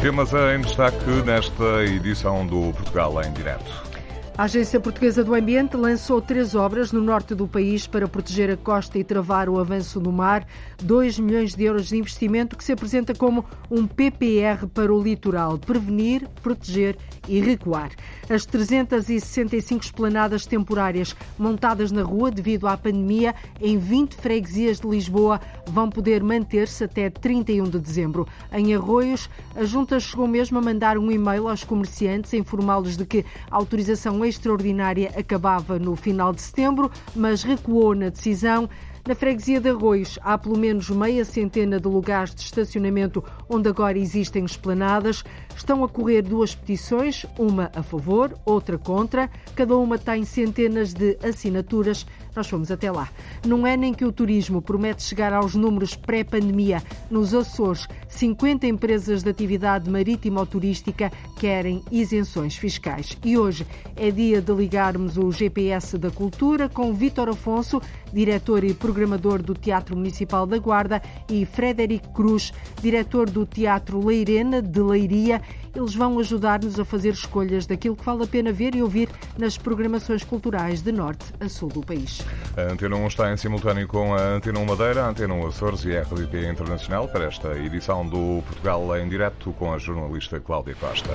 Temas em destaque nesta edição do Portugal em Direto. A Agência Portuguesa do Ambiente lançou três obras no norte do país para proteger a costa e travar o avanço do mar. 2 milhões de euros de investimento que se apresenta como um PPR para o litoral. Prevenir, proteger e recuar. As 365 esplanadas temporárias montadas na rua devido à pandemia em 20 freguesias de Lisboa vão poder manter-se até 31 de dezembro. Em Arroios, a Junta chegou mesmo a mandar um e-mail aos comerciantes a informá-los de que a autorização extraordinária acabava no final de setembro, mas recuou na decisão. Na freguesia de Arroios há pelo menos meia centena de lugares de estacionamento onde agora existem esplanadas. Estão a correr duas petições, uma a favor, outra contra. Cada uma tem centenas de assinaturas. Nós fomos até lá. Não é nem que o turismo promete chegar aos números pré-pandemia. Nos Açores, 50 empresas de atividade marítima ou turística querem isenções fiscais. E hoje é dia de ligarmos o GPS da Cultura com Vítor Afonso, diretor e programador do Teatro Municipal da Guarda, e Frederico Cruz, diretor do Teatro Leirena de Leiria. Eles vão ajudar-nos a fazer escolhas daquilo que vale a pena ver e ouvir nas programações culturais de norte a sul do país. A Antena 1 está em simultâneo com a Antena 1 Madeira, a Antena 1 Açores e a RDP Internacional para esta edição do Portugal em Direto com a jornalista Cláudia Costa.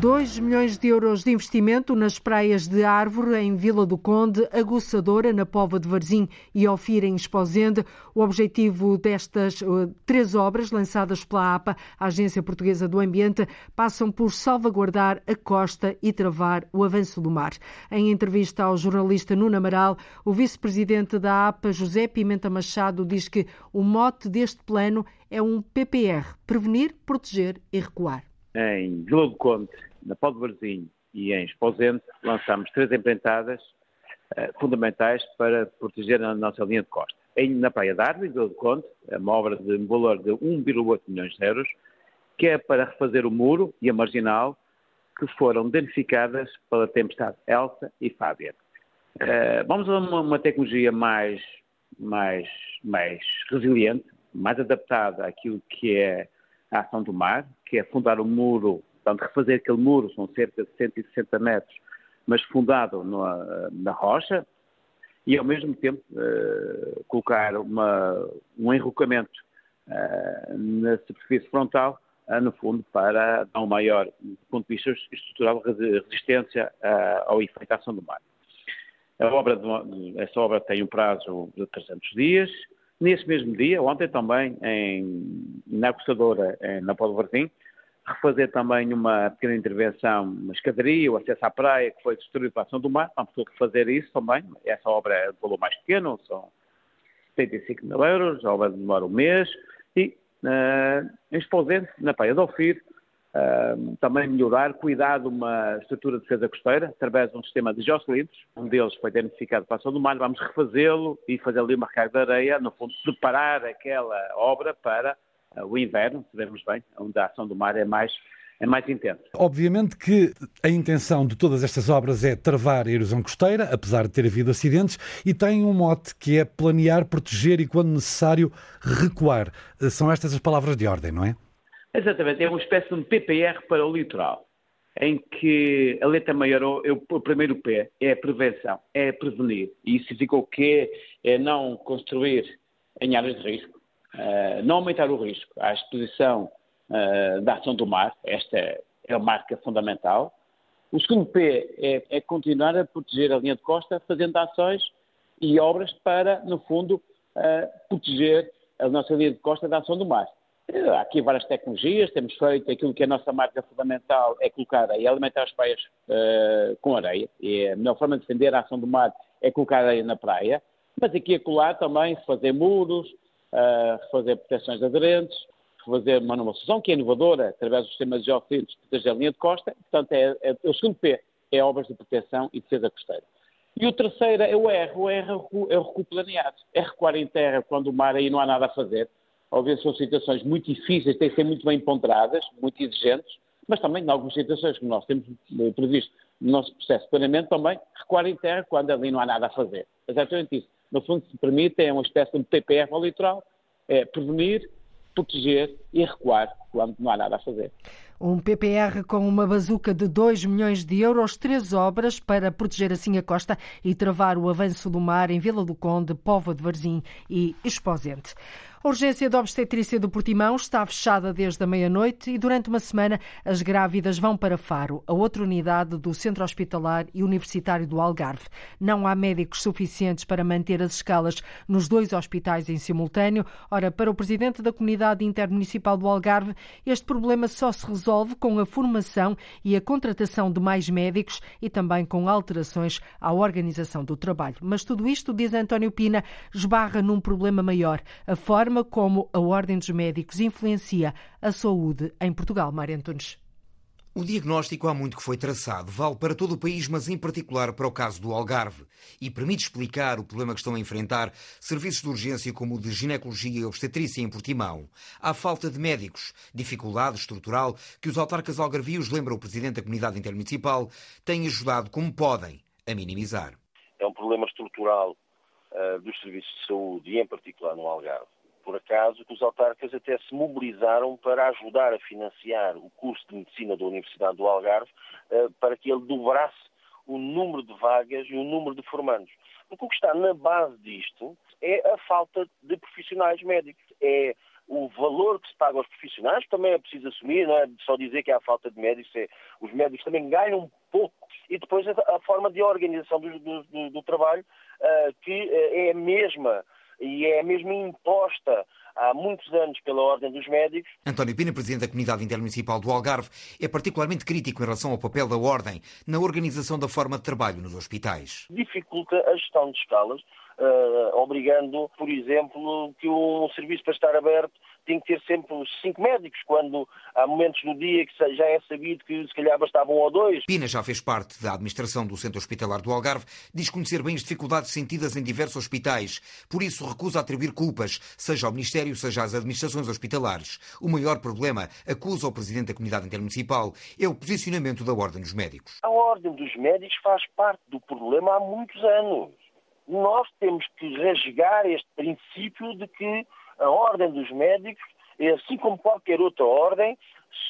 2 milhões de euros de investimento nas praias de Árvore, em Vila do Conde, Aguçadora, na Pova de Varzim e Ofir, em Esposende. O objetivo destas uh, três obras, lançadas pela APA, a Agência Portuguesa do Ambiente, passam por salvaguardar a costa e travar o avanço do mar. Em entrevista ao jornalista Nuno Amaral, o vice-presidente da APA, José Pimenta Machado, diz que o mote deste plano é um PPR, prevenir, proteger e recuar. Em Vila do Conde, na Pó de Varzim e em Esposente, lançámos três empreitadas uh, fundamentais para proteger a nossa linha de costa. Em, na Praia de Árvore, do Conde, é uma obra de um valor de 1,8 milhões de euros, que é para refazer o muro e a marginal que foram danificadas pela tempestade Elsa e Fábia. Uh, vamos a uma, uma tecnologia mais, mais, mais resiliente, mais adaptada àquilo que é a ação do mar, que é fundar o muro Portanto, refazer aquele muro, são cerca de 160 metros, mas fundado na, na rocha, e ao mesmo tempo uh, colocar uma, um enrocamento uh, na superfície frontal, uh, no fundo, para dar um maior, do ponto de vista estrutural, resistência ao efeito ação do mar. A obra de, essa obra tem um prazo de 300 dias. Nesse mesmo dia, ontem também, em, na coçadora, na Polo Varzim, refazer também uma pequena intervenção, uma escadaria, o acesso à praia, que foi destruído pela ação do mar, vamos ter que fazer isso também. Essa obra é de valor mais pequeno, são 75 mil euros, a obra demora um mês, e uh, em Esposente, na Praia do Ofir, uh, também melhorar, cuidar de uma estrutura de defesa costeira, através de um sistema de geocilindros, um deles foi identificado para a ação do mar, vamos refazê-lo e fazer ali uma recarga de areia, no fundo, preparar aquela obra para o inverno, sabemos bem, onde a ação do mar é mais é mais intensa. Obviamente que a intenção de todas estas obras é travar a erosão costeira, apesar de ter havido acidentes, e tem um mote que é planear, proteger e, quando necessário, recuar. São estas as palavras de ordem, não é? Exatamente, é uma espécie de um PPR para o litoral, em que a letra maior, o primeiro P, é a prevenção, é prevenir. E isso significa o quê? É não construir em áreas de risco, não aumentar o risco à exposição uh, da ação do mar, esta é, a marca fundamental. O segundo P é, é, continuar a proteger a linha de costa, fazendo ações e obras para, no fundo, uh, proteger a nossa linha de costa da ação do mar. Há aqui várias tecnologias, temos feito aquilo que é a nossa marca fundamental é colocar e alimentar as praias uh, com areia. E a melhor forma de defender a ação do mar é colocar areia na praia. Mas aqui a colar também, fazer muros, refazer proteções aderentes, refazer uma nova solução que é inovadora, através do sistema de proteger a linha de costa. Portanto, é, é, é, o segundo P é obras de proteção e defesa costeira. E o terceiro é o R. O R é é o recuo planeado. É recuar em terra quando o mar aí não há nada a fazer. Talvez são situações muito difíceis, têm que ser muito bem ponderadas, muito exigentes, mas também em algumas situações que nós temos previsto no nosso processo de planeamento também, recuar em terra quando ali não há nada a fazer. Exatamente isso no fundo, se permite, é uma espécie de PPR ao litoral, é prevenir, proteger e recuar quando não há nada a fazer. Um PPR com uma bazuca de 2 milhões de euros, três obras para proteger assim a costa e travar o avanço do mar em Vila do Conde, Póvoa de Varzim e Exposente. A urgência de obstetrícia do Portimão está fechada desde a meia-noite e durante uma semana as grávidas vão para Faro, a outra unidade do Centro Hospitalar e Universitário do Algarve. Não há médicos suficientes para manter as escalas nos dois hospitais em simultâneo. Ora, para o presidente da Comunidade Intermunicipal do Algarve, este problema só se resolve com a formação e a contratação de mais médicos e também com alterações à organização do trabalho. Mas tudo isto, diz António Pina, esbarra num problema maior, a forma forma como a Ordem dos Médicos influencia a saúde em Portugal. Mário Antunes. O diagnóstico há muito que foi traçado, vale para todo o país, mas em particular para o caso do Algarve, e permite explicar o problema que estão a enfrentar serviços de urgência como o de ginecologia e obstetrícia em Portimão. Há falta de médicos, dificuldade estrutural que os autarcas algarvios, lembra o presidente da comunidade intermunicipal, têm ajudado como podem a minimizar. É um problema estrutural uh, dos serviços de saúde e em particular no Algarve por acaso, que os autarcas até se mobilizaram para ajudar a financiar o curso de medicina da Universidade do Algarve eh, para que ele dobrasse o número de vagas e o número de formandos. Porque o que está na base disto é a falta de profissionais médicos. É o valor que se paga aos profissionais, também é preciso assumir, não é só dizer que há falta de médicos, é, os médicos também ganham pouco, e depois a, forma de organização do, do, do trabalho, uh, que uh, é a mesma e é mesmo imposta há muitos anos pela Ordem dos Médicos. António Pina, presidente da Comunidade Intermunicipal do Algarve, é particularmente crítico em relação ao papel da Ordem na organização da forma de trabalho nos hospitais. Dificulta a gestão de escalas, uh, obrigando, por exemplo, que um serviço para estar aberto tem que ter sempre cinco médicos, quando há momentos no dia que já é sabido que se calhar bastava um ou dois. Pina já fez parte da administração do Centro Hospitalar do Algarve, diz conhecer bem as dificuldades sentidas em diversos hospitais, por isso recusa atribuir culpas, seja ao Ministério, seja às administrações hospitalares. O maior problema, acusa o Presidente da Comunidade Intermunicipal, é o posicionamento da Ordem dos Médicos. A Ordem dos Médicos faz parte do problema há muitos anos. Nós temos que rasgar este princípio de que a ordem dos médicos, assim como qualquer outra ordem,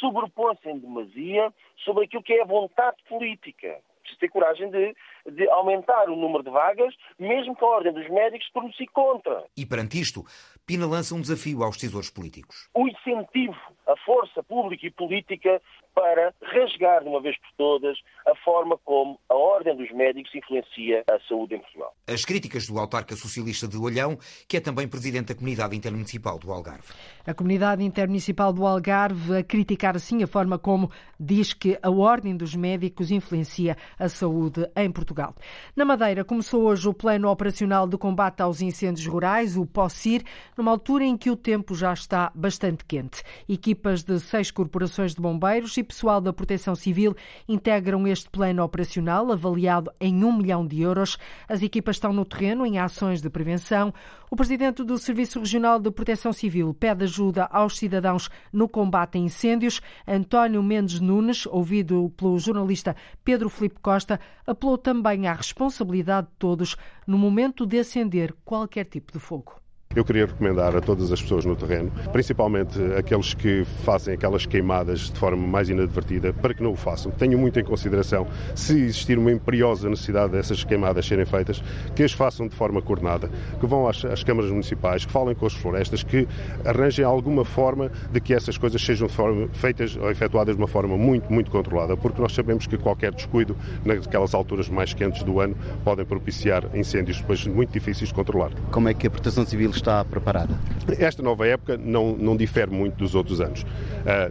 sobrepõe-se em demasia sobre aquilo que é a vontade política. Preciso ter coragem de, de aumentar o número de vagas, mesmo que a ordem dos médicos se pronuncie contra. E perante isto, Pina lança um desafio aos decisores políticos. O incentivo, a força pública e política para rasgar de uma vez por todas a forma como a Ordem dos Médicos influencia a saúde em Portugal. As críticas do autarca socialista de Olhão, que é também presidente da Comunidade Intermunicipal do Algarve. A Comunidade Intermunicipal do Algarve a criticar assim a forma como diz que a Ordem dos Médicos influencia a saúde em Portugal. Na Madeira começou hoje o Plano Operacional de Combate aos Incêndios Rurais, o POCIR, numa altura em que o tempo já está bastante quente. Equipas de seis corporações de bombeiros e pessoal da Proteção Civil integram este plano operacional, avaliado em um milhão de euros. As equipas estão no terreno em ações de prevenção. O presidente do Serviço Regional de Proteção Civil pede ajuda aos cidadãos no combate a incêndios. António Mendes Nunes, ouvido pelo jornalista Pedro Felipe Costa, apelou também à responsabilidade de todos no momento de acender qualquer tipo de fogo. Eu queria recomendar a todas as pessoas no terreno, principalmente aqueles que fazem aquelas queimadas de forma mais inadvertida, para que não o façam. Tenham muito em consideração, se existir uma imperiosa necessidade dessas queimadas serem feitas, que as façam de forma coordenada, que vão às, às câmaras municipais, que falem com as florestas, que arranjem alguma forma de que essas coisas sejam forma, feitas ou efetuadas de uma forma muito, muito controlada, porque nós sabemos que qualquer descuido naquelas alturas mais quentes do ano podem propiciar incêndios depois muito difíceis de controlar. Como é que a Proteção Civil está preparada? Esta nova época não, não difere muito dos outros anos. Uh,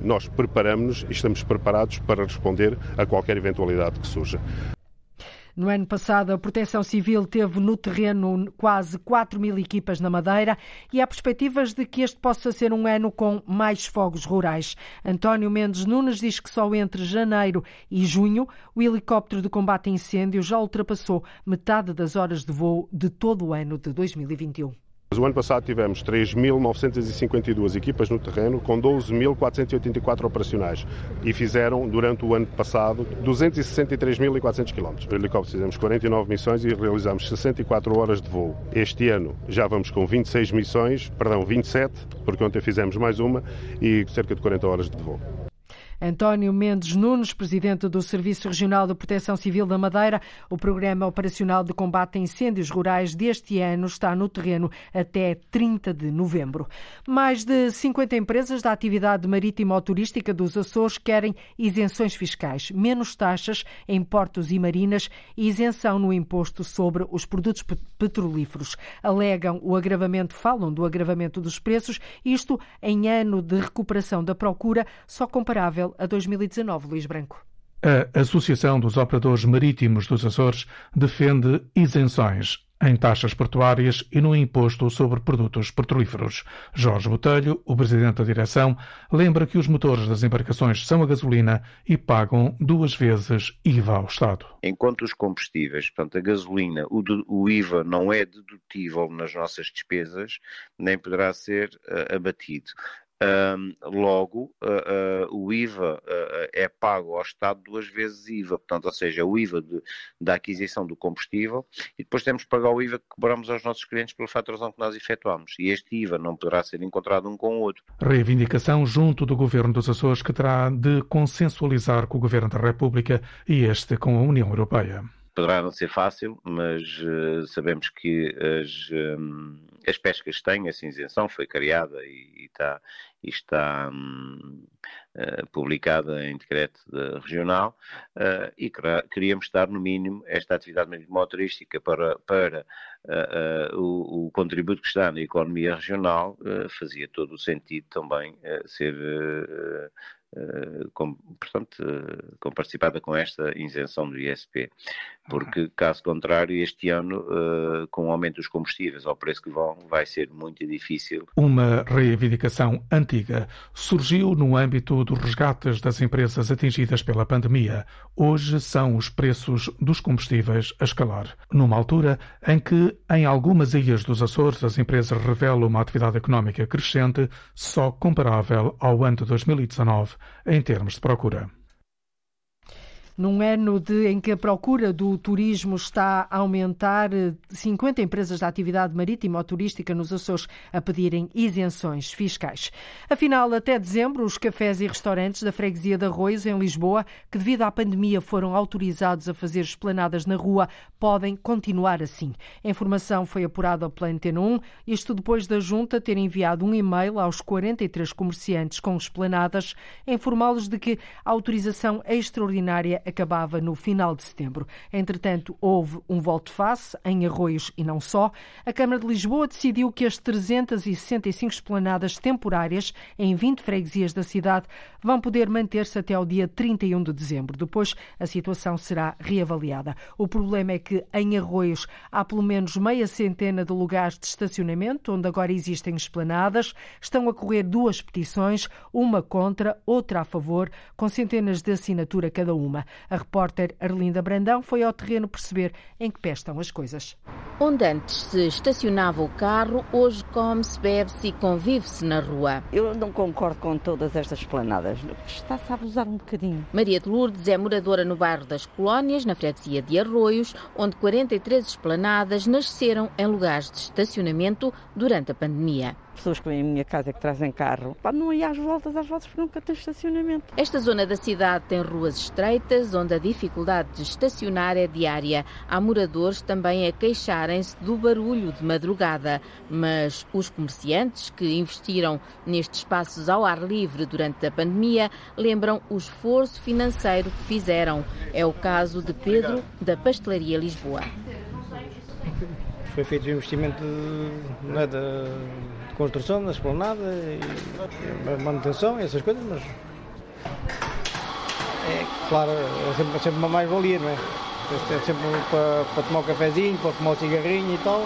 nós preparamos-nos e estamos preparados para responder a qualquer eventualidade que surja. No ano passado, a Proteção Civil teve no terreno quase 4 mil equipas na Madeira e há perspectivas de que este possa ser um ano com mais fogos rurais. António Mendes Nunes diz que só entre janeiro e junho o helicóptero de combate a incêndio já ultrapassou metade das horas de voo de todo o ano de 2021. O ano passado tivemos 3.952 equipas no terreno, com 12.484 operacionais e fizeram, durante o ano passado, 263.400 km. No helicóptero fizemos 49 missões e realizamos 64 horas de voo. Este ano já vamos com 26 missões, perdão, 27, porque ontem fizemos mais uma, e cerca de 40 horas de voo. António Mendes Nunes, presidente do Serviço Regional de Proteção Civil da Madeira. O Programa Operacional de Combate a Incêndios Rurais deste ano está no terreno até 30 de novembro. Mais de 50 empresas da atividade marítima ou turística dos Açores querem isenções fiscais, menos taxas em portos e marinas e isenção no imposto sobre os produtos petrolíferos. Alegam o agravamento, falam do agravamento dos preços, isto em ano de recuperação da procura, só comparável a 2019, Luís Branco. A Associação dos Operadores Marítimos dos Açores defende isenções em taxas portuárias e no imposto sobre produtos petrolíferos. Jorge Botelho, o presidente da direção, lembra que os motores das embarcações são a gasolina e pagam duas vezes IVA ao Estado. Enquanto os combustíveis, portanto a gasolina, o, o IVA não é dedutível nas nossas despesas, nem poderá ser uh, abatido. Um, logo, uh, uh, o IVA uh, é pago ao Estado duas vezes IVA, portanto, ou seja, o IVA de, da aquisição do combustível e depois temos que pagar o IVA que cobramos aos nossos clientes pela faturação que nós efetuamos. E este IVA não poderá ser encontrado um com o outro. Reivindicação junto do Governo dos Açores que terá de consensualizar com o Governo da República e este com a União Europeia poderá não ser fácil, mas uh, sabemos que as, um, as pescas têm essa isenção, foi criada e, e está, e está um, uh, publicada em decreto regional uh, e queríamos dar no mínimo esta atividade motorística para, para o, o, contributo que está na economia regional, fazia todo o sentido também ser eh, com, portanto, uh, com participada com esta isenção do ISP, porque caso contrário, este ano, uh, com o aumento dos combustíveis ao preço que vão, vai ser muito difícil. Uma reivindicação antiga surgiu no âmbito dos resgates das empresas atingidas pela pandemia. Hoje são os preços dos combustíveis a escalar, numa altura em que, em algumas ilhas dos Açores, as empresas revelam uma atividade económica crescente, só comparável ao ano de 2019 em termos de procura. Num ano de, em que a procura do turismo está a aumentar, 50 empresas da atividade marítima ou turística nos Açores a pedirem isenções fiscais. Afinal, até dezembro, os cafés e restaurantes da freguesia de Arroios, em Lisboa, que devido à pandemia foram autorizados a fazer esplanadas na rua, podem continuar assim. A informação foi apurada pela Antena 1, isto depois da Junta ter enviado um e-mail aos 43 comerciantes com esplanadas, informá-los de que a autorização extraordinária acabava no final de setembro. Entretanto, houve um volte-face em Arroios e não só. A Câmara de Lisboa decidiu que as 365 esplanadas temporárias em 20 freguesias da cidade vão poder manter-se até ao dia 31 de dezembro. Depois, a situação será reavaliada. O problema é que em Arroios há pelo menos meia centena de lugares de estacionamento onde agora existem esplanadas. Estão a correr duas petições, uma contra, outra a favor, com centenas de assinatura cada uma. A repórter Arlinda Brandão foi ao terreno perceber em que pé estão as coisas. Onde antes se estacionava o carro, hoje come-se, bebe-se e convive-se na rua. Eu não concordo com todas estas planadas. Está-se a abusar um bocadinho. Maria de Lourdes é moradora no bairro das Colónias, na freguesia de Arroios, onde 43 esplanadas nasceram em lugares de estacionamento durante a pandemia pessoas que vêm à minha casa que trazem carro, pá, não ir às voltas, às voltas porque nunca tem estacionamento. Esta zona da cidade tem ruas estreitas, onde a dificuldade de estacionar é diária. Há moradores também a queixarem-se do barulho de madrugada, mas os comerciantes que investiram nestes espaços ao ar livre durante a pandemia lembram o esforço financeiro que fizeram. É o caso de Pedro, da Pastelaria Lisboa. Foi feito o investimento de, é, de construção da esplanada e manutenção essas coisas, mas é claro, é sempre, é sempre uma mais-valia, não é? É sempre para, para tomar um cafezinho, para fumar um cigarrinho e tal.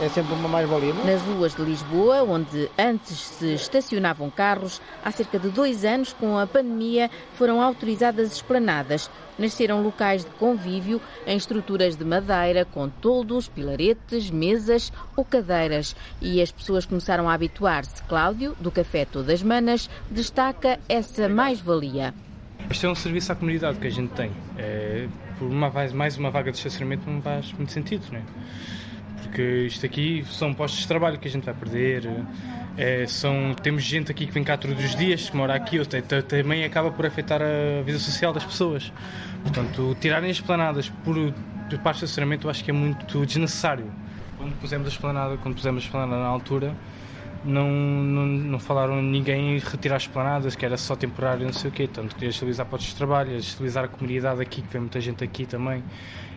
É sempre uma mais-valia. É? Nas ruas de Lisboa, onde antes se estacionavam carros, há cerca de dois anos, com a pandemia, foram autorizadas esplanadas. Nasceram locais de convívio em estruturas de madeira, com toldos, pilaretes, mesas ou cadeiras. E as pessoas começaram a habituar-se. Cláudio, do Café Todas Manas, destaca essa mais-valia. Isto é um serviço à comunidade que a gente tem. É, por uma, mais uma vaga de estacionamento não faz muito sentido, não é? Porque isto aqui são postos de trabalho que a gente vai perder. É, são, temos gente aqui que vem cá todos os dias, que mora aqui, também acaba por afetar a vida social das pessoas. Portanto, tirarem as planadas por, parte de estacionamento eu acho que é muito desnecessário. Quando pusemos a esplanada, quando pusemos a esplanada na altura, não, não, não falaram ninguém retirar as planadas, que era só temporário, não sei o quê. Tanto queria estabilizar postos de trabalho, estabilizar a comunidade aqui, que vem muita gente aqui também,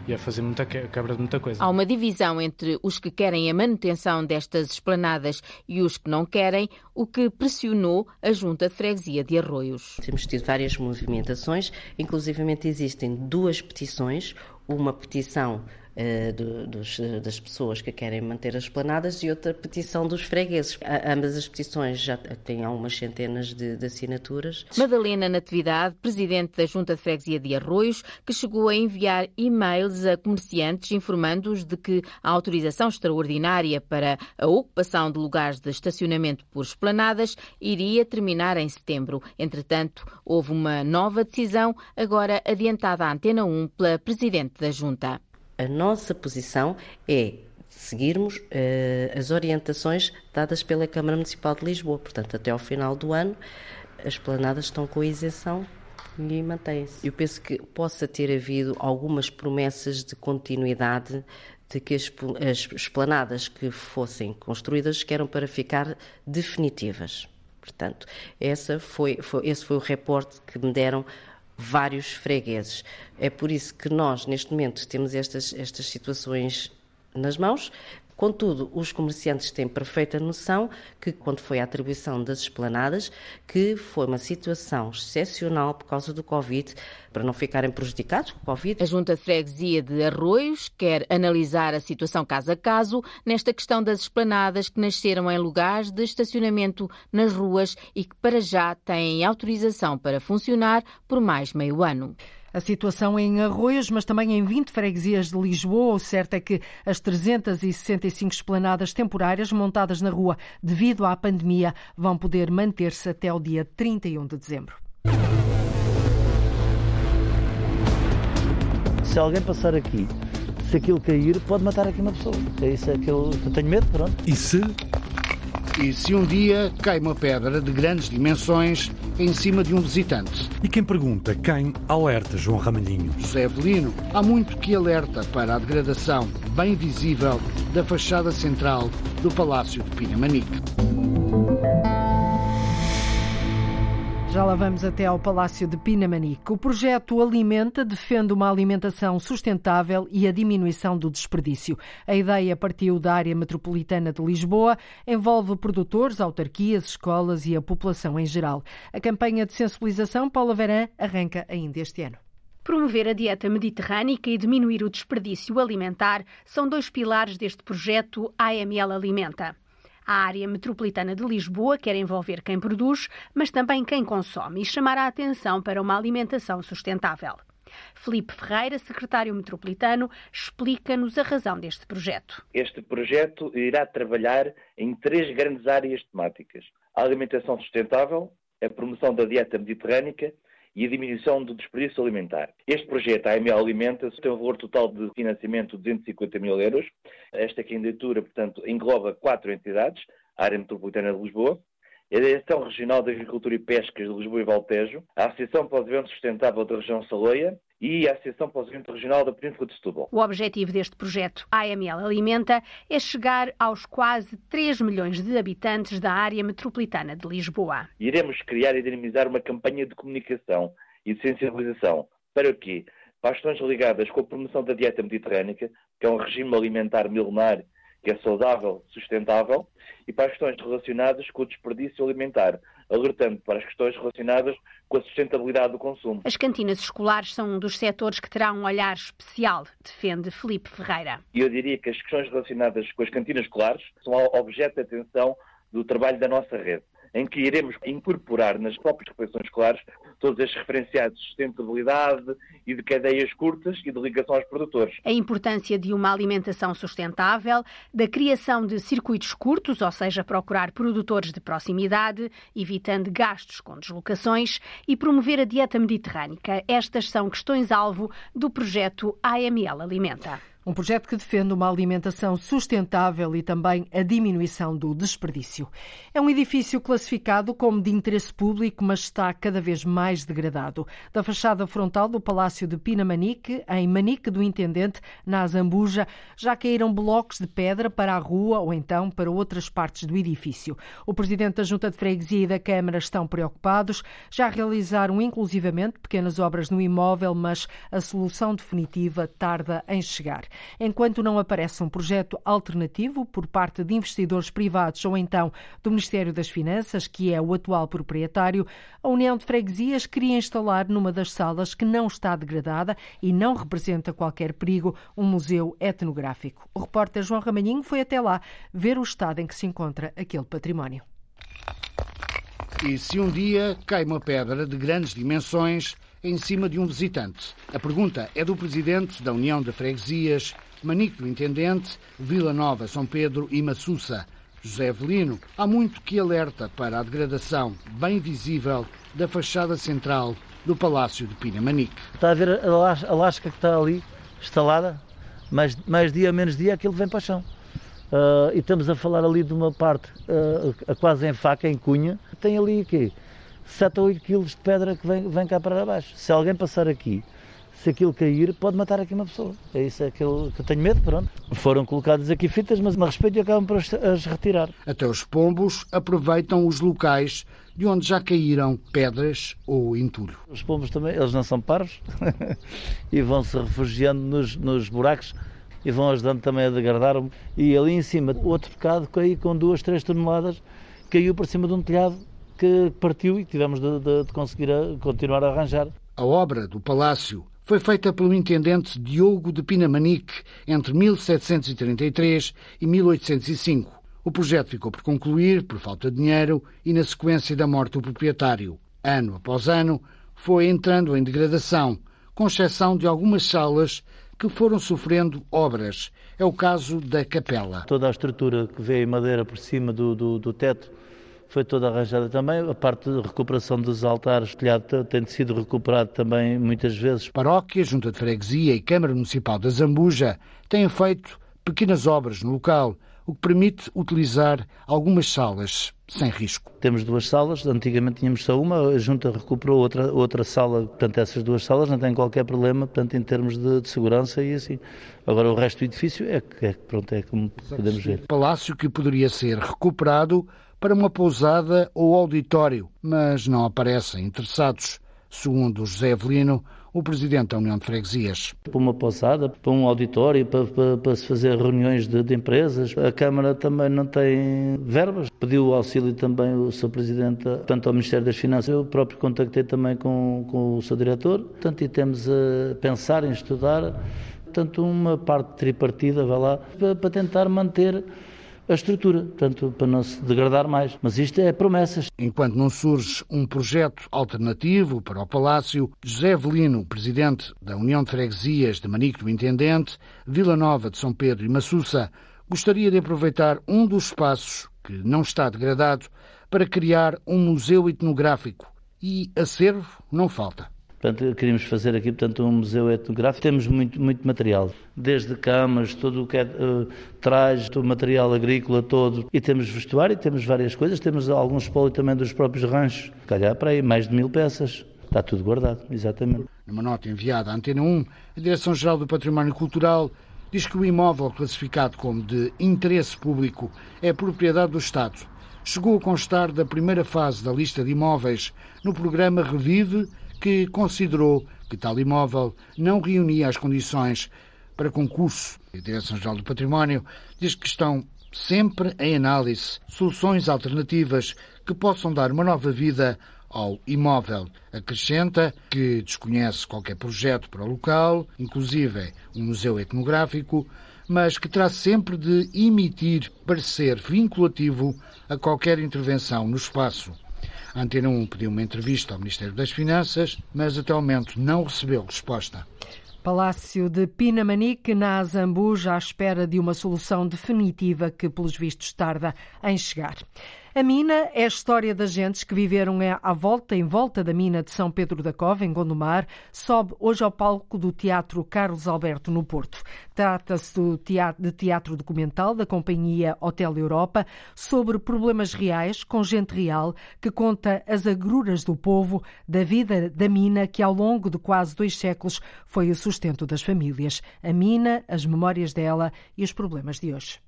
e a fazer muita quebra de muita coisa. Há uma divisão entre os que querem a manutenção destas esplanadas e os que não querem, o que pressionou a Junta de Freguesia de Arroios. Temos tido várias movimentações, inclusivamente existem duas petições, uma petição uh, do, dos, das pessoas que querem manter as planadas e outra petição dos fregueses. A, ambas as petições já têm algumas centenas de, de assinaturas. Madalena Natividade, presidente da Junta de Freguesia de Arroios, que chegou a enviar e-mails a comerciantes informando-os de que a autorização extraordinária para a ocupação de lugares de estacionamento por esplanadas iria terminar em setembro. Entretanto, houve uma nova decisão, agora adiantada à Antena 1 pela presidente da Junta. A nossa posição é seguirmos uh, as orientações dadas pela Câmara Municipal de Lisboa. Portanto, até ao final do ano, as planadas estão com isenção e mantém-se. Eu penso que possa ter havido algumas promessas de continuidade de que as, as esplanadas que fossem construídas que eram para ficar definitivas. Portanto, essa foi, foi, esse foi o reporte que me deram vários fregueses. É por isso que nós, neste momento, temos estas, estas situações nas mãos. Contudo, os comerciantes têm perfeita noção que, quando foi a atribuição das esplanadas, que foi uma situação excepcional por causa do Covid, para não ficarem prejudicados com o Covid. A Junta de Freguesia de Arroios quer analisar a situação caso a caso nesta questão das esplanadas que nasceram em lugares de estacionamento nas ruas e que, para já, têm autorização para funcionar por mais meio ano. A situação em Arroios, mas também em 20 freguesias de Lisboa. O certo é que as 365 esplanadas temporárias montadas na rua devido à pandemia vão poder manter-se até o dia 31 de dezembro. Se alguém passar aqui, se aquilo cair, pode matar aqui uma pessoa. É isso é que eu, eu tenho medo, pronto. E se e se um dia cai uma pedra de grandes dimensões em cima de um visitante. E quem pergunta, quem alerta João Ramalhinho? José Evelino, há muito que alerta para a degradação bem visível da fachada central do Palácio de Pinamanique. Já lá vamos até ao Palácio de Pinamanique. O projeto Alimenta defende uma alimentação sustentável e a diminuição do desperdício. A ideia partiu da área metropolitana de Lisboa, envolve produtores, autarquias, escolas e a população em geral. A campanha de sensibilização Paula Verã arranca ainda este ano. Promover a dieta mediterrânica e diminuir o desperdício alimentar são dois pilares deste projeto AML Alimenta. A área metropolitana de Lisboa quer envolver quem produz, mas também quem consome e chamar a atenção para uma alimentação sustentável. Felipe Ferreira, secretário metropolitano, explica-nos a razão deste projeto. Este projeto irá trabalhar em três grandes áreas temáticas: a alimentação sustentável, a promoção da dieta mediterrânica e a diminuição do desperdício alimentar. Este projeto, a AML Alimenta, tem um valor total de financiamento de 250 mil euros. Esta candidatura, portanto, engloba quatro entidades, a área metropolitana de Lisboa, a Direção Regional de Agricultura e Pescas de Lisboa e Valtejo, a Associação para o Desenvolvimento Sustentável da Região Saloia e a Associação para o Desenvolvimento Regional da Península de Setúbal. O objetivo deste projeto AML Alimenta é chegar aos quase 3 milhões de habitantes da área metropolitana de Lisboa. Iremos criar e dinamizar uma campanha de comunicação e de sensibilização. Para o quê? Para as questões ligadas com a promoção da dieta mediterrânica, que é um regime alimentar milenar que é saudável, sustentável, e para as questões relacionadas com o desperdício alimentar, alertando para as questões relacionadas com a sustentabilidade do consumo. As cantinas escolares são um dos setores que terá um olhar especial, defende Felipe Ferreira. Eu diria que as questões relacionadas com as cantinas escolares são objeto de atenção do trabalho da nossa rede em que iremos incorporar nas próprias refeições escolares todos estes referenciados de sustentabilidade e de cadeias curtas e de ligação aos produtores. A importância de uma alimentação sustentável, da criação de circuitos curtos, ou seja, procurar produtores de proximidade, evitando gastos com deslocações e promover a dieta mediterrânica. Estas são questões-alvo do projeto AML Alimenta. Um projeto que defende uma alimentação sustentável e também a diminuição do desperdício. É um edifício classificado como de interesse público, mas está cada vez mais degradado. Da fachada frontal do Palácio de Pinamanique, em Manique do Intendente, na Azambuja, já caíram blocos de pedra para a rua ou então para outras partes do edifício. O presidente da Junta de Freguesia e da Câmara estão preocupados, já realizaram inclusivamente pequenas obras no imóvel, mas a solução definitiva tarda em chegar. Enquanto não aparece um projeto alternativo por parte de investidores privados ou então do Ministério das Finanças, que é o atual proprietário, a União de Freguesias queria instalar numa das salas que não está degradada e não representa qualquer perigo um museu etnográfico. O repórter João Ramalhinho foi até lá ver o estado em que se encontra aquele património. E se um dia cai uma pedra de grandes dimensões em cima de um visitante? A pergunta é do presidente da União de Freguesias, Manique do Intendente, Vila Nova, São Pedro e Massussa. José Evelino, há muito que alerta para a degradação bem visível da fachada central do Palácio de Pinamanique. Está a ver a lasca que está ali instalada? Mais, mais dia, menos dia, aquilo vem para o chão. Uh, e estamos a falar ali de uma parte uh, quase em faca, em cunha. Tem ali o quê? 7 ou 8 quilos de pedra que vem, vem cá para baixo. Se alguém passar aqui, se aquilo cair, pode matar aqui uma pessoa. É isso é que eu, que eu tenho medo, pronto. Foram colocadas aqui fitas, mas a respeito e acabam por as, as retirar. Até os pombos aproveitam os locais de onde já caíram pedras ou entulho. Os pombos também, eles não são parvos e vão se refugiando nos, nos buracos e vão ajudando também a degradar. E ali em cima, outro bocado caiu com duas, três toneladas, caiu por cima de um telhado que partiu e tivemos de, de, de conseguir a, continuar a arranjar. A obra do palácio foi feita pelo intendente Diogo de Pinamanique entre 1733 e 1805. O projeto ficou por concluir por falta de dinheiro e na sequência da morte do proprietário. Ano após ano, foi entrando em degradação, com exceção de algumas salas que foram sofrendo obras. É o caso da capela. Toda a estrutura que vê em madeira por cima do, do, do teto foi toda arranjada também. A parte de recuperação dos altares, telhado tem sido recuperado também muitas vezes. Paróquia, Junta de Freguesia e Câmara Municipal da Zambuja têm feito pequenas obras no local, o que permite utilizar algumas salas sem risco. Temos duas salas, antigamente tínhamos só uma, a Junta recuperou outra, outra sala, portanto essas duas salas não têm qualquer problema, portanto em termos de, de segurança e assim. Agora o resto do edifício é, é, pronto, é como podemos ver. Palácio que poderia ser recuperado para uma pousada ou auditório, mas não aparecem interessados, segundo José Evelino, o presidente da União de Freguesias. Para uma pousada, para um auditório, para, para, para se fazer reuniões de, de, empresas. A Câmara também não tem verbas. Pediu auxílio também o seu presidente, tanto ao Ministério das Finanças. Eu próprio contactei também com, com o seu diretor. Portanto, e temos a pensar em estudar, portanto, uma parte tripartida, vai lá, para, para tentar manter a estrutura, portanto, para não se degradar mais. Mas isto é promessas. Enquanto não surge um projeto alternativo para o Palácio, José Velino, presidente da União de Freguesias de Manique do Intendente, Vila Nova de São Pedro e Massussa, gostaria de aproveitar um dos espaços que não está degradado para criar um museu etnográfico. E acervo não falta. Portanto, queríamos fazer aqui portanto, um museu etnográfico. Temos muito, muito material, desde camas, tudo o que é uh, trajes, o material agrícola todo. E temos vestuário, temos várias coisas. Temos algum espólio também dos próprios ranchos. Calhar para aí, mais de mil peças. Está tudo guardado, exatamente. Numa nota enviada à Antena 1, a Direção-Geral do Património Cultural diz que o imóvel classificado como de interesse público é propriedade do Estado. Chegou a constar da primeira fase da lista de imóveis no programa Revive que considerou que tal imóvel não reunia as condições para concurso. A Direção-Geral do Património diz que estão sempre em análise soluções alternativas que possam dar uma nova vida ao imóvel. Acrescenta que desconhece qualquer projeto para o local, inclusive um museu etnográfico, mas que terá sempre de emitir parecer vinculativo a qualquer intervenção no espaço. A Antena 1 pediu uma entrevista ao Ministério das Finanças, mas até o momento não recebeu resposta. Palácio de Pinamanique, na Azambuja, à espera de uma solução definitiva que, pelos vistos, tarda em chegar. A mina é a história das gentes que viveram à volta, em volta da mina de São Pedro da Cova, em Gondomar, sobe hoje ao palco do Teatro Carlos Alberto, no Porto. Trata-se de teatro documental da companhia Hotel Europa sobre problemas reais, com gente real, que conta as agruras do povo, da vida da mina, que ao longo de quase dois séculos foi o sustento das famílias. A mina, as memórias dela e os problemas de hoje.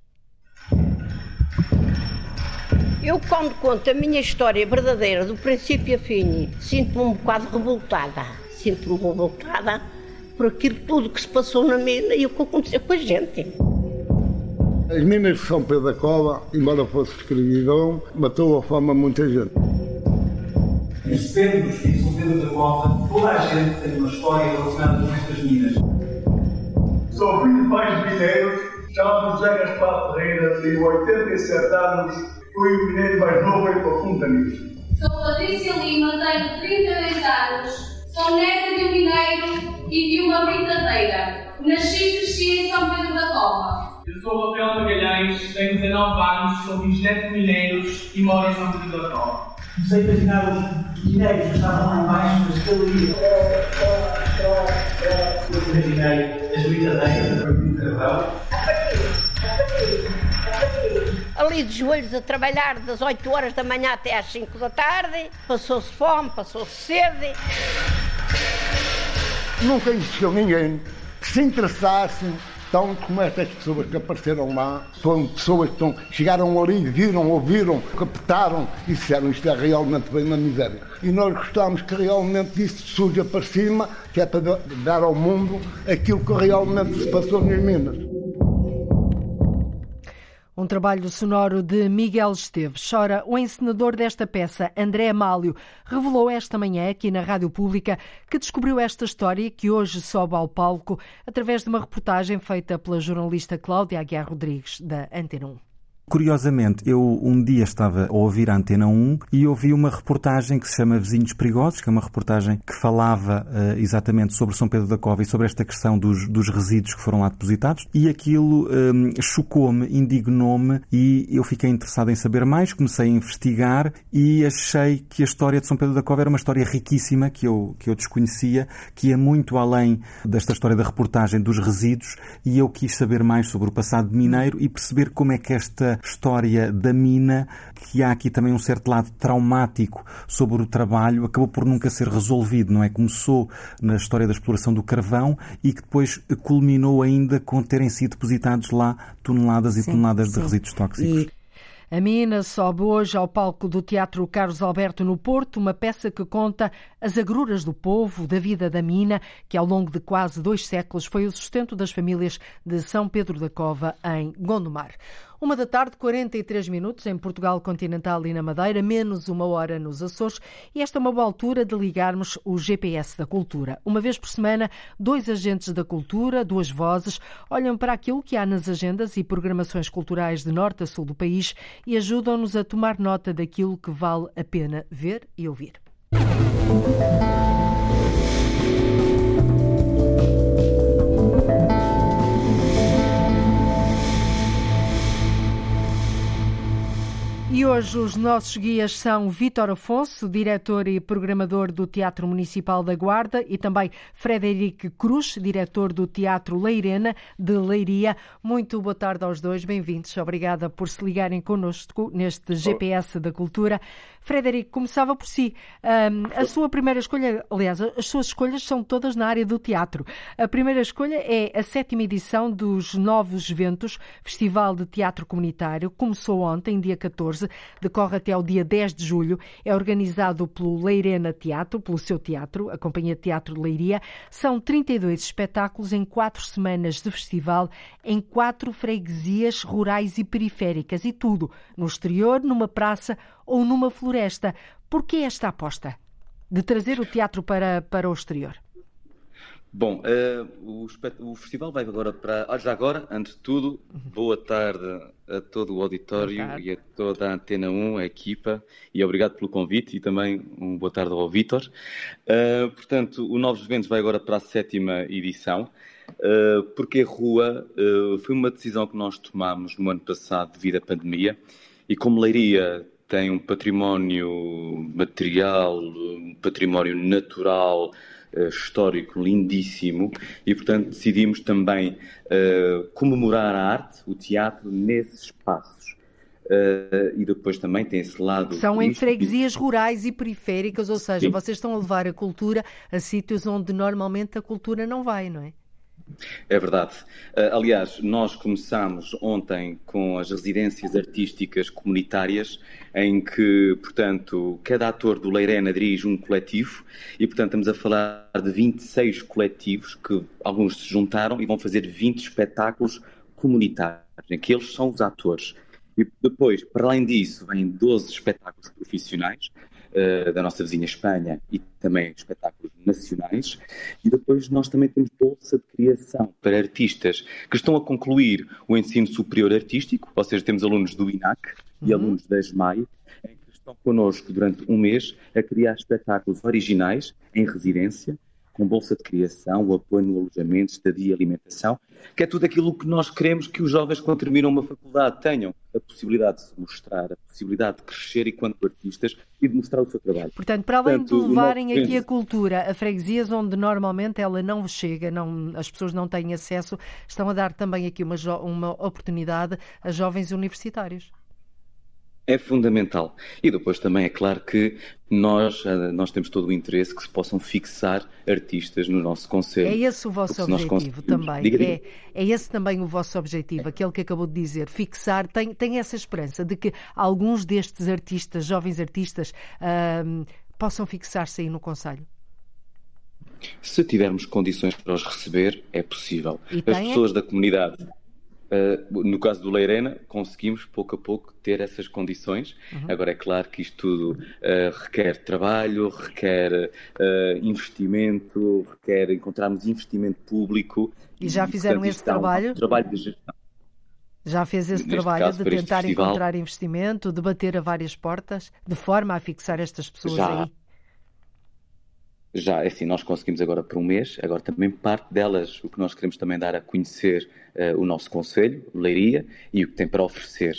Eu, quando conto a minha história verdadeira, do princípio a fim, sinto-me um bocado revoltada. Sinto-me revoltada por aquilo tudo que se passou na mina e o que aconteceu com a gente. As minas de São Pedro da Cova, embora fosse escravidão, matou a fama muita gente. Que em São Pedro da Cova toda a gente tem uma história relacionada com estas minas. Sou filho de pais de mineiros, chamo-me José Gaspar Ferreira, tenho 87 anos Fui o mineiro mais novo em profunda nisso. Sou Patrícia Lima, tenho 32 anos, sou neta de um mineiro e de uma britadeira. Nasci e cresci em São Pedro da Cova. Eu sou o Rafael Magalhães, tenho 19 anos, sou bisneto de mineiros e moro em São Pedro da Cova. Comecei a imaginar os mineiros que estavam lá embaixo nas galerias. Eu imaginei as partir de carvão ali de joelhos a trabalhar das 8 horas da manhã até às 5 da tarde. Passou-se fome, passou-se sede. Nunca existiu ninguém que se interessasse tão como estas pessoas que apareceram lá. Foram pessoas que estão, chegaram ali, viram, ouviram, captaram e disseram isto é realmente bem na miséria. E nós gostamos que realmente isto surja para cima, que é para dar ao mundo aquilo que realmente se passou nas Minas. Um trabalho sonoro de Miguel Esteves. Chora o encenador desta peça, André Amálio, revelou esta manhã aqui na Rádio Pública que descobriu esta história que hoje sobe ao palco através de uma reportagem feita pela jornalista Cláudia Aguiar Rodrigues, da Antena 1. Curiosamente, eu um dia estava a ouvir a Antena 1 e ouvi uma reportagem que se chama Vizinhos Perigosos, que é uma reportagem que falava uh, exatamente sobre São Pedro da Cova e sobre esta questão dos, dos resíduos que foram lá depositados. E aquilo um, chocou-me, indignou-me e eu fiquei interessado em saber mais, comecei a investigar e achei que a história de São Pedro da Cova era uma história riquíssima que eu, que eu desconhecia, que ia muito além desta história da reportagem dos resíduos e eu quis saber mais sobre o passado mineiro e perceber como é que esta história da mina, que há aqui também um certo lado traumático sobre o trabalho, acabou por nunca ser resolvido, não é? Começou na história da exploração do carvão e que depois culminou ainda com terem sido depositados lá toneladas e sim, toneladas sim. de resíduos tóxicos. E... A mina sobe hoje ao palco do Teatro Carlos Alberto no Porto, uma peça que conta as agruras do povo, da vida da mina, que ao longo de quase dois séculos foi o sustento das famílias de São Pedro da Cova, em Gondomar. Uma da tarde, 43 minutos em Portugal continental e na Madeira, menos uma hora nos Açores. E esta é uma boa altura de ligarmos o GPS da cultura. Uma vez por semana, dois agentes da cultura, duas vozes, olham para aquilo que há nas agendas e programações culturais de norte a sul do país e ajudam-nos a tomar nota daquilo que vale a pena ver e ouvir. E hoje os nossos guias são Vítor Afonso, diretor e programador do Teatro Municipal da Guarda, e também Frederico Cruz, diretor do Teatro Leirena de Leiria. Muito boa tarde aos dois, bem-vindos. Obrigada por se ligarem connosco neste GPS da Cultura. Frederico, começava por si. Um, a sua primeira escolha, aliás, as suas escolhas são todas na área do teatro. A primeira escolha é a sétima edição dos Novos Ventos, Festival de Teatro Comunitário. Começou ontem, dia 14 14, decorre até ao dia 10 de julho. É organizado pelo Leirena Teatro, pelo seu teatro, a Companhia de Teatro de Leiria. São 32 espetáculos em quatro semanas de festival, em quatro freguesias rurais e periféricas, e tudo no exterior, numa praça ou numa floresta. Por que esta aposta de trazer o teatro para, para o exterior? Bom, uh, o, o, festival vai agora para. Ah, já agora, antes de tudo, boa tarde a todo o auditório e a toda a Antena 1, a equipa, e obrigado pelo convite e também um boa tarde ao Vítor. Uh, portanto, o Novos Ventos vai agora para a sétima edição. Uh, porque a rua foi uma decisão que nós tomámos no ano passado devido à pandemia e como Leiria tem um património material, um património natural, uh, histórico lindíssimo e, portanto, decidimos também uh, comemorar a arte, o teatro, nesses espaços. Uh, e depois também tem esse lado. São em freguesias rurais e periféricas, ou seja, Sim. vocês estão a levar a cultura a sítios onde normalmente a cultura não vai, não é? É verdade. Uh, aliás, nós começámos ontem com as residências artísticas comunitárias, em que, portanto, cada ator do Leirena dirige um coletivo e, portanto, estamos a falar de 26 coletivos que alguns se juntaram e vão fazer 20 espetáculos comunitários, em que eles são os atores. E depois, para além disso, vêm 12 espetáculos profissionais, uh, da nossa vizinha Espanha também espetáculos nacionais. E depois nós também temos bolsa de criação para artistas que estão a concluir o ensino superior artístico, ou seja, temos alunos do INAC uhum. e alunos da ESMAI, em que estão connosco durante um mês a criar espetáculos originais em residência com bolsa de criação, o apoio no alojamento, estadia e alimentação, que é tudo aquilo que nós queremos que os jovens, quando terminam uma faculdade, tenham a possibilidade de se mostrar, a possibilidade de crescer enquanto artistas e de mostrar o seu trabalho. Portanto, para além Portanto, de levarem aqui a cultura a freguesias onde normalmente ela não chega, não, as pessoas não têm acesso, estão a dar também aqui uma, uma oportunidade a jovens universitários é fundamental. E depois também é claro que nós, eh, nós temos todo o interesse que se possam fixar artistas no nosso conselho. É esse o vosso objetivo também. Diga, diga. É, é esse também o vosso objetivo, aquele que acabou de dizer, fixar, tem, tem essa esperança de que alguns destes artistas, jovens artistas, uh, possam fixar-se aí no conselho? Se tivermos condições para os receber, é possível. As pessoas da comunidade Uh, no caso do Leirena, conseguimos pouco a pouco ter essas condições. Uhum. Agora, é claro que isto tudo uh, requer trabalho, requer uh, investimento, requer encontrarmos investimento público. E já fizeram portanto, esse trabalho? Um trabalho de gestão. Já fez esse Neste trabalho caso, de tentar encontrar investimento, de bater a várias portas, de forma a fixar estas pessoas já, aí? Já, é assim, nós conseguimos agora por um mês, agora também parte delas, o que nós queremos também dar a conhecer uh, o nosso Conselho, Leiria, e o que tem para oferecer.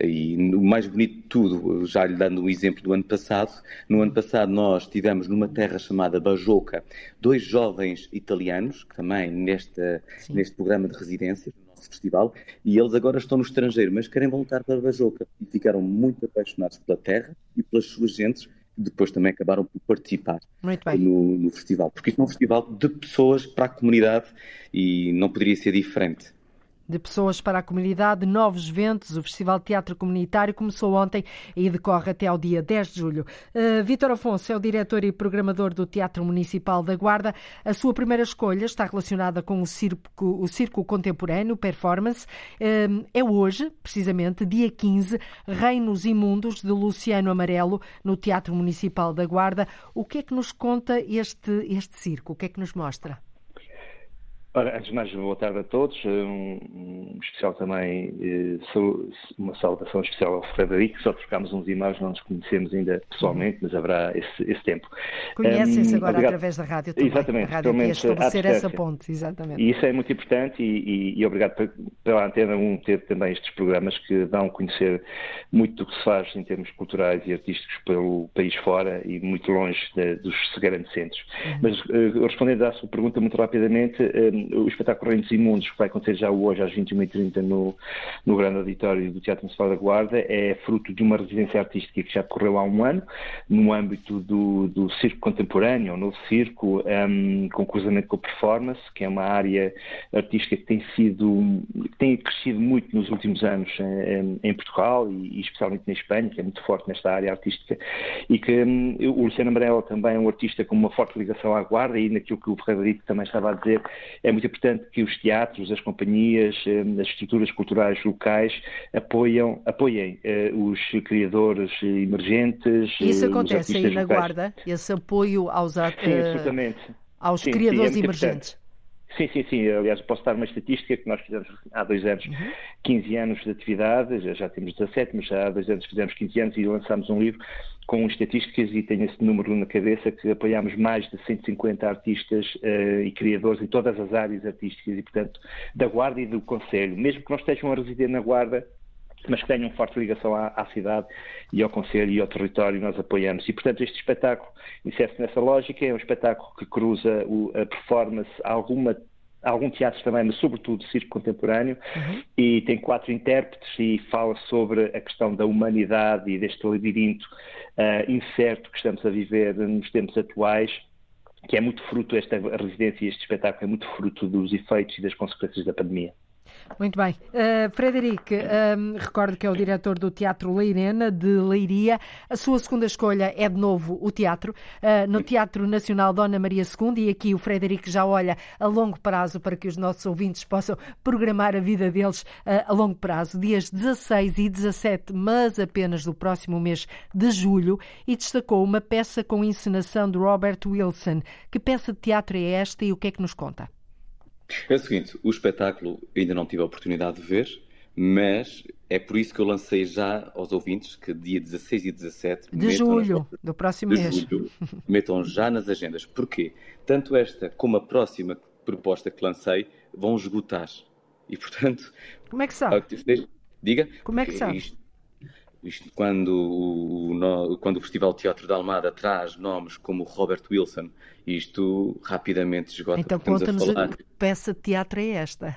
E o mais bonito de tudo, já lhe dando um exemplo do ano passado, no ano passado nós tivemos numa terra chamada Bajoca dois jovens italianos, que também nesta, neste programa de residência, no nosso festival, e eles agora estão no estrangeiro, mas querem voltar para Bajoca e ficaram muito apaixonados pela terra e pelas suas gentes, depois também acabaram por participar no, no, festival, porque isto é um festival de pessoas para a comunidade e não poderia ser diferente de pessoas para a comunidade, novos ventos. O Festival de Teatro Comunitário começou ontem e decorre até ao dia 10 de julho. Uh, Vítor Afonso é o diretor e programador do Teatro Municipal da Guarda. A sua primeira escolha está relacionada com o circo, o circo contemporâneo, performance. Uh, é hoje, precisamente, dia 15, Reinos Imundos, de Luciano Amarelo, no Teatro Municipal da Guarda. O que é que nos conta este, este circo? O que é que nos mostra? Ora, antes de mais, boa tarde a todos. Um, um especial também, eh, uma saudação especial ao Frederico. Só trocámos uns e-mails, não nos conhecemos ainda pessoalmente, mas haverá esse, esse tempo. Conhecem-se um, agora obrigado. através da rádio também. Exatamente. A rádio estabelecer essa ponte, exatamente. E isso é muito importante e, e, e obrigado pela Antena 1 ter também estes programas que dão a conhecer muito do que se faz em termos culturais e artísticos pelo país fora e muito longe de, dos grandes centros. Uhum. Mas uh, respondendo à sua pergunta muito rapidamente, uh, o espetáculo Reinos Imundos, que vai acontecer já hoje às 21h30 no, no grande auditório do Teatro Municipal da Guarda, é fruto de uma residência artística que já decorreu há um ano, no âmbito do, do circo contemporâneo, o novo circo, um, com cruzamento com a performance, que é uma área artística que tem sido, tem crescido muito nos últimos anos em, em Portugal e, e, especialmente na Espanha, que é muito forte nesta área artística, e que um, o Luciano Amarelo também é um artista com uma forte ligação à Guarda e naquilo que o Frederico também estava a dizer, é muito importante que os teatros, as companhias, hum, as estruturas culturais locais apoiam, apoiem uh, os criadores emergentes. Isso acontece aí na locais. Guarda, esse apoio aos, sim, uh, aos sim, criadores sim, é emergentes. Sim, sim, sim. Aliás, posso dar uma estatística que nós fizemos há dois anos, uhum. 15 anos de atividade, já, já temos 17, mas já há dois anos fizemos 15 anos e lançámos um livro com estatísticas e tenho esse número na cabeça que apoiámos mais de 150 artistas uh, e criadores em todas as áreas artísticas e, portanto, da Guarda e do Conselho. Mesmo que não estejam a residir na Guarda, mas que tenham forte ligação à, à, cidade e ao Conselho e ao território, nós apoiamos. E, portanto, este espetáculo insere-se nessa lógica, é um espetáculo que cruza o, a performance, alguma algum teatro também, mas sobretudo circo contemporâneo, uhum. e tem quatro intérpretes e fala sobre a questão da humanidade e deste labirinto uh, incerto que estamos a viver nos tempos atuais, que é muito fruto, esta residência e este espetáculo é muito fruto dos efeitos e das consequências da pandemia. Muito bem. Uh, Frederico, um, recordo que é o diretor do Teatro Leirena, de Leiria. A sua segunda escolha é, de novo, o teatro. Uh, no Teatro Nacional Dona Maria II, e aqui o Frederico já olha a longo prazo para que os nossos ouvintes possam programar a vida deles uh, a longo prazo, dias 16 e 17, mas apenas do próximo mês de julho, e destacou uma peça com encenação de Robert Wilson. Que peça de teatro é esta e o que é que nos conta? É o seguinte, o espetáculo ainda não tive a oportunidade de ver, mas é por isso que eu lancei já aos ouvintes que dia 16 e 17 de julho, nas... do próximo de mês, julho, metam já nas agendas. Porquê? Tanto esta como a próxima proposta que lancei vão esgotar. E portanto. Como é que sabe? Diga. Como é que sabe? Isto, isto quando, o, quando o Festival Teatro da Almada traz nomes como Robert Wilson, isto rapidamente esgota. Então conta-nos a, que peça de teatro é esta.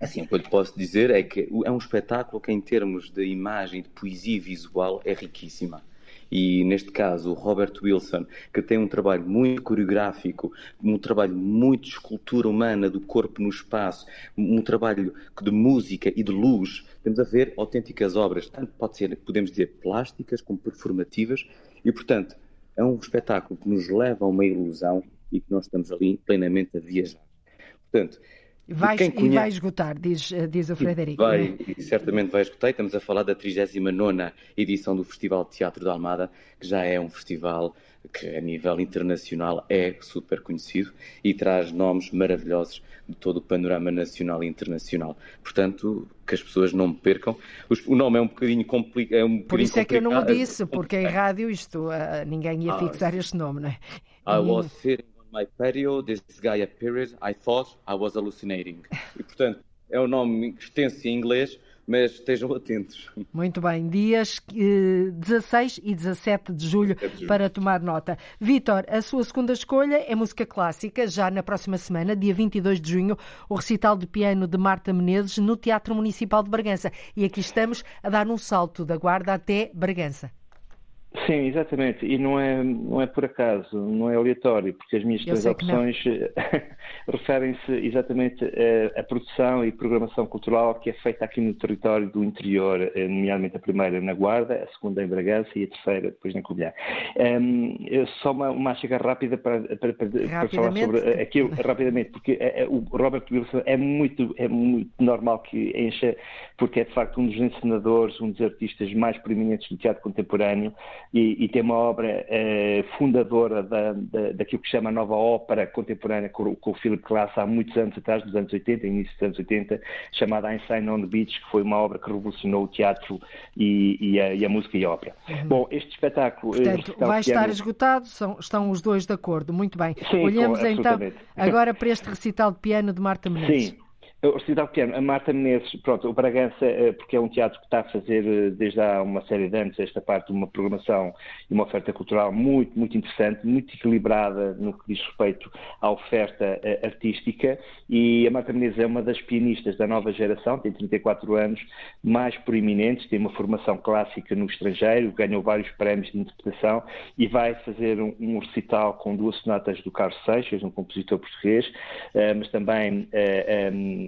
Assim, o que eu lhe posso dizer é que é um espetáculo que, em termos de imagem, de poesia visual, é riquíssima e neste caso o Robert Wilson, que tem um trabalho muito coreográfico, um trabalho muito de escultura humana do corpo no espaço, um trabalho de música e de luz, temos a ver autênticas obras, tanto pode ser, podemos dizer, plásticas como performativas, e portanto é um espetáculo que nos leva a uma ilusão e que nós estamos ali plenamente a viajar. Portanto, Vai, conhece... E vai esgotar, diz, eh, diz o Frederico. Vai, é? certamente vai esgotar. Estamos a falar da 39 edição do Festival de Teatro da Almada, que já é um festival que a nível internacional é super conhecido e traz nomes maravilhosos de todo o panorama nacional e internacional. Portanto, que as pessoas não percam. O nome é um bocadinho, compli é um Por isso é que eu não o disse, porque em rádio isto, uh, ninguém ia ah, fixar este nome, não é? Was sitting my patio, this guy appeared, I thought I was hallucinating. E, portanto, é um nome extenso em inglês, mas estejam atentos. Muito bem, dias eh, 16 e 17 de julho, de julho. para tomar nota. Vítor, a sua segunda escolha é música clássica, já na próxima semana, dia 22 de junho, o recital de piano de Marta Menezes no Teatro Municipal de Bragança. E aqui estamos a dar um salto da Guarda até Bragança. Sim, exatamente. E não é, não é por acaso, não é aleatório, porque as minhas três opções referem-se exatamente à, produção e programação cultural que é feita aqui no território do interior, eh, nomeadamente a primeira na Guarda, a segunda em Bragança e a terceira depois na Covilhã. Um, só uma, uma chega rápida para, para, para, para, falar sobre aquilo, rapidamente, porque eh, eh, o Robert Wilson é muito, é muito normal que encha, porque é de facto um dos encenadores, um dos artistas mais proeminentes do teatro contemporâneo e, e tem uma obra eh, fundadora da, da, daquilo que chama a nova ópera contemporânea com, com o Philip Glass há muitos anos atrás, nos anos 80, início dos anos 80, chamada Einstein on the Beach, que foi uma obra que revolucionou o teatro e, e, a, e a, música e a ópera. Uhum. Bom, este espetáculo... Eh, Portanto, vai estar piano... esgotado, são, estão os dois de acordo, muito bem. Sim, Olhamos com, então agora para este recital de piano de Marta Menezes. Sim. O Recital Pequeno, a Marta Menezes, pronto, o Bragança, eh, porque é um teatro que está a fazer eh, desde há uma série de anos esta parte de uma programação e uma oferta cultural muito, muito interessante, muito equilibrada no que diz respeito à oferta eh, artística. E a Marta Menezes é uma das pianistas da nova geração, tem 34 anos, mais proeminentes, tem uma formação clássica no estrangeiro, ganhou vários prémios de interpretação e vai fazer um, um recital com duas sonatas do Carlos Seixas, um compositor português, mas também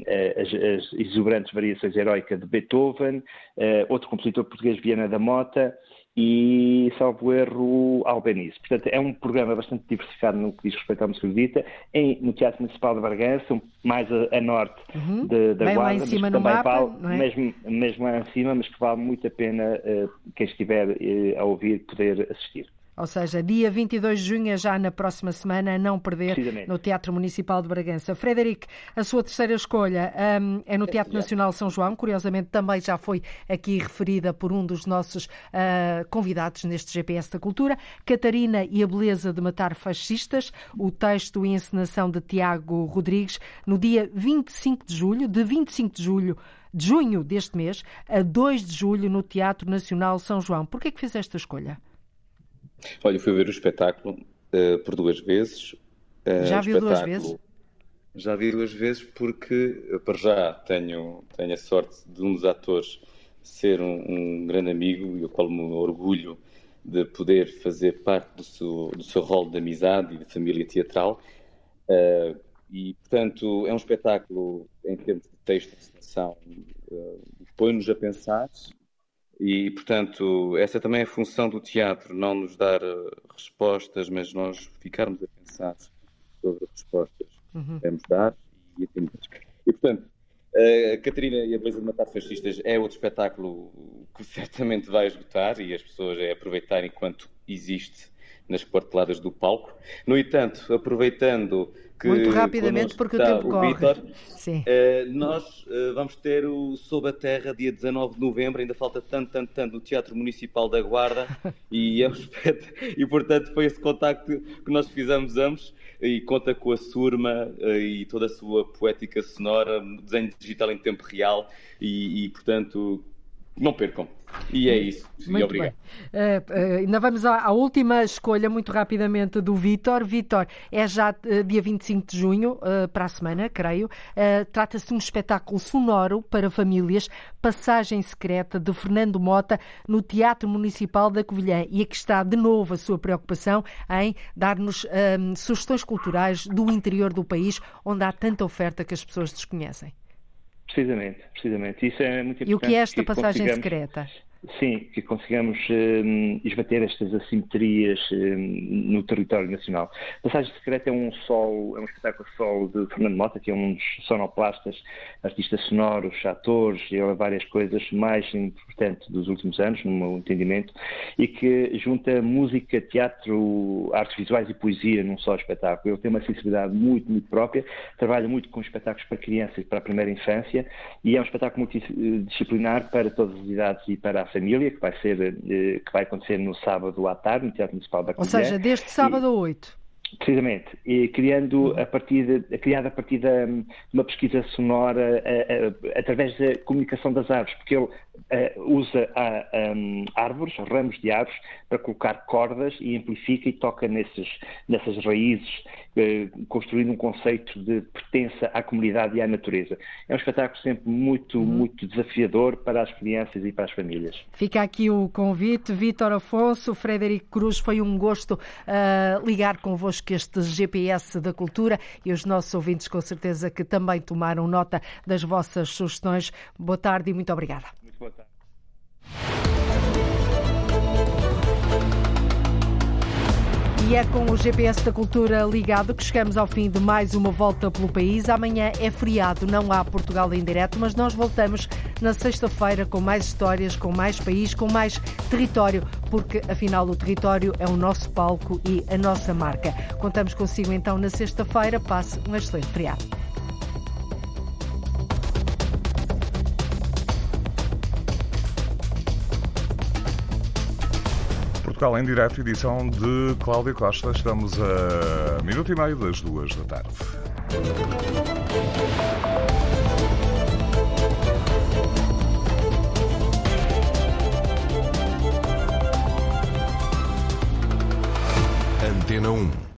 as, as exuberantes variações heroicas de Beethoven, eh, outro compositor português, Viana da Mota, e, salvo erro, Albenize. Portanto, é um programa bastante diversificado no que diz respeito à música erudita, em, no Teatro Municipal de Bragança, mais a, a norte uhum. de, da Bem Guarda, lá em cima mas no também mapa, vale, é? mesmo, mesmo lá em cima, mas que vale muito a pena uh, quem estiver uh, a ouvir poder assistir. Ou seja, dia 22 de junho é já na próxima semana, a não perder no Teatro Municipal de Bragança. Frederic, a sua terceira escolha um, é no Teatro Nacional São João, curiosamente também já foi aqui referida por um dos nossos uh, convidados neste GPS da Cultura, Catarina e a Beleza de Matar Fascistas, o texto e encenação de Tiago Rodrigues, no dia 25 de julho, de 25 de julho de junho deste mês a 2 de julho no Teatro Nacional São João. Por que é que fez esta escolha? Olha, fui ver o espetáculo uh, por duas vezes. Uh, já viu duas vezes? Já vi duas vezes porque, para já, tenho, tenho a sorte de um dos atores ser um, um grande amigo e o qual me orgulho de poder fazer parte do seu, do seu rol de amizade e de família teatral. Uh, e, portanto, é um espetáculo, em termos de texto de encenação, põe-nos a pensar e, portanto, essa também é a função do teatro, não nos dar uh, respostas, mas nós ficarmos a pensar sobre as respostas que uhum. devemos dar e atender. E, portanto, a Catarina e a Beleza de Matar Fascistas é outro espetáculo que certamente vai esgotar e as pessoas é aproveitar enquanto existe nas parteladas do palco. No entanto, aproveitando que Muito rapidamente, porque o tempo o corre. Vítor, Sim. uh, nós uh, vamos ter o Sob a Terra, dia 19 de novembro, ainda falta tanto, tanto, tanto, no Teatro Municipal da Guarda, e, é um e portanto foi esse contacto que nós fizemos ambos, e conta com a Surma uh, e toda a sua poética sonora, desenho digital em tempo real, e, e portanto, não percam. E é isso. Muito e obrigado. Uh, uh, ainda vamos à, à, última escolha, muito rapidamente, do Vítor. Vítor, é já uh, dia 25 de junho, para a semana, creio. Trata-se de um espetáculo sonoro para famílias, Passagem Secreta, de Fernando Mota, no Teatro Municipal da Covilhã. E aqui está, de novo, a sua preocupação em dar-nos sugestões culturais do interior do país, onde há tanta oferta que as pessoas desconhecem. Precisamente, precisamente. Isso é muito importante. E o que é esta passagem secreta? Sim, que consigamos um, esbater estas assimetrias um, no território nacional. Passagem Secreta é um solo, é um espetáculo solo de Fernando Mota, que é um dos sonoplastas, artistas sonoros, atores e várias coisas mais importantes dos últimos anos, no meu entendimento, e que junta música, teatro, artes visuais e poesia num só espetáculo. Ele tem uma sensibilidade muito, muito própria, trabalha muito com espetáculos para crianças e para a primeira infância, e é um espetáculo multidisciplinar para todas as idades e para a família, que vai, ser, que vai acontecer no sábado à tarde, no Teatro Municipal da Ou seja, deste sábado a 8. Precisamente, e criando a partir de, criada a partir de uma pesquisa sonora a, a, através da comunicação das árvores, porque ele usa um, árvores, ramos de árvores, para colocar cordas e amplifica e toca nesses, nessas raízes, construindo um conceito de pertença à comunidade e à natureza. É um espetáculo sempre muito, uhum. muito desafiador para as crianças e para as famílias. Fica aqui o convite. Vítor Afonso, Frederico Cruz, foi um gosto uh, ligar convosco este GPS da cultura e os nossos ouvintes com certeza que também tomaram nota das vossas sugestões. Boa tarde e muito obrigada. Muito boa tarde. E é com o GPS da Cultura ligado que chegamos ao fim de mais uma volta pelo país. Amanhã é feriado, não há Portugal em direto, mas nós voltamos na sexta-feira com mais histórias, com mais país, com mais território, porque afinal o território é o nosso palco e a nossa marca. Contamos consigo então na sexta-feira. Passe um excelente feriado. Portugal em Direto, edição de Cláudio Costa. Estamos a minuto e meio das duas da tarde. Antena 1